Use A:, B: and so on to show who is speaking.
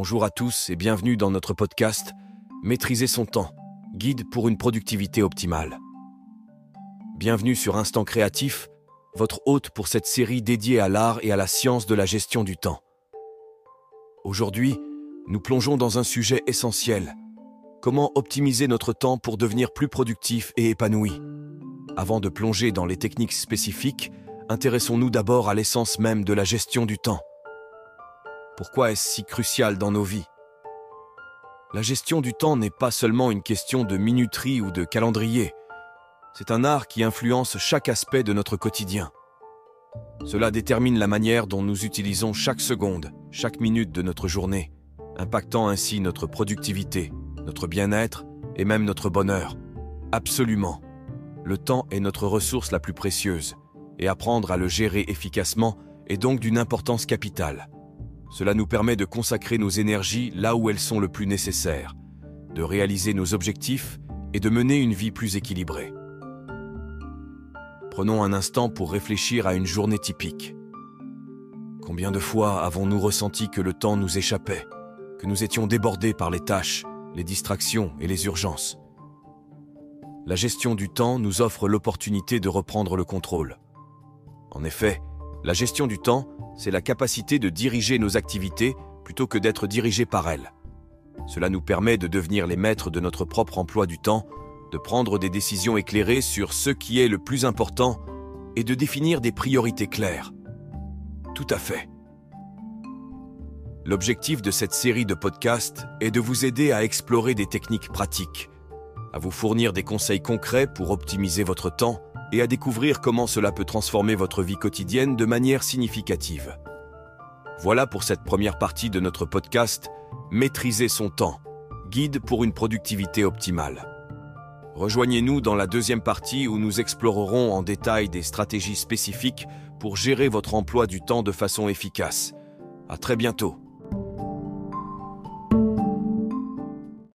A: Bonjour à tous et bienvenue dans notre podcast Maîtriser son temps, guide pour une productivité optimale. Bienvenue sur Instant Créatif, votre hôte pour cette série dédiée à l'art et à la science de la gestion du temps. Aujourd'hui, nous plongeons dans un sujet essentiel. Comment optimiser notre temps pour devenir plus productif et épanoui? Avant de plonger dans les techniques spécifiques, intéressons-nous d'abord à l'essence même de la gestion du temps. Pourquoi est-ce si crucial dans nos vies La gestion du temps n'est pas seulement une question de minuterie ou de calendrier. C'est un art qui influence chaque aspect de notre quotidien. Cela détermine la manière dont nous utilisons chaque seconde, chaque minute de notre journée, impactant ainsi notre productivité, notre bien-être et même notre bonheur. Absolument. Le temps est notre ressource la plus précieuse, et apprendre à le gérer efficacement est donc d'une importance capitale. Cela nous permet de consacrer nos énergies là où elles sont le plus nécessaires, de réaliser nos objectifs et de mener une vie plus équilibrée. Prenons un instant pour réfléchir à une journée typique. Combien de fois avons-nous ressenti que le temps nous échappait, que nous étions débordés par les tâches, les distractions et les urgences? La gestion du temps nous offre l'opportunité de reprendre le contrôle. En effet, la gestion du temps, c'est la capacité de diriger nos activités plutôt que d'être dirigés par elles. Cela nous permet de devenir les maîtres de notre propre emploi du temps, de prendre des décisions éclairées sur ce qui est le plus important et de définir des priorités claires. Tout à fait. L'objectif de cette série de podcasts est de vous aider à explorer des techniques pratiques, à vous fournir des conseils concrets pour optimiser votre temps et à découvrir comment cela peut transformer votre vie quotidienne de manière significative. Voilà pour cette première partie de notre podcast Maîtriser son temps, guide pour une productivité optimale. Rejoignez-nous dans la deuxième partie où nous explorerons en détail des stratégies spécifiques pour gérer votre emploi du temps de façon efficace. À très bientôt.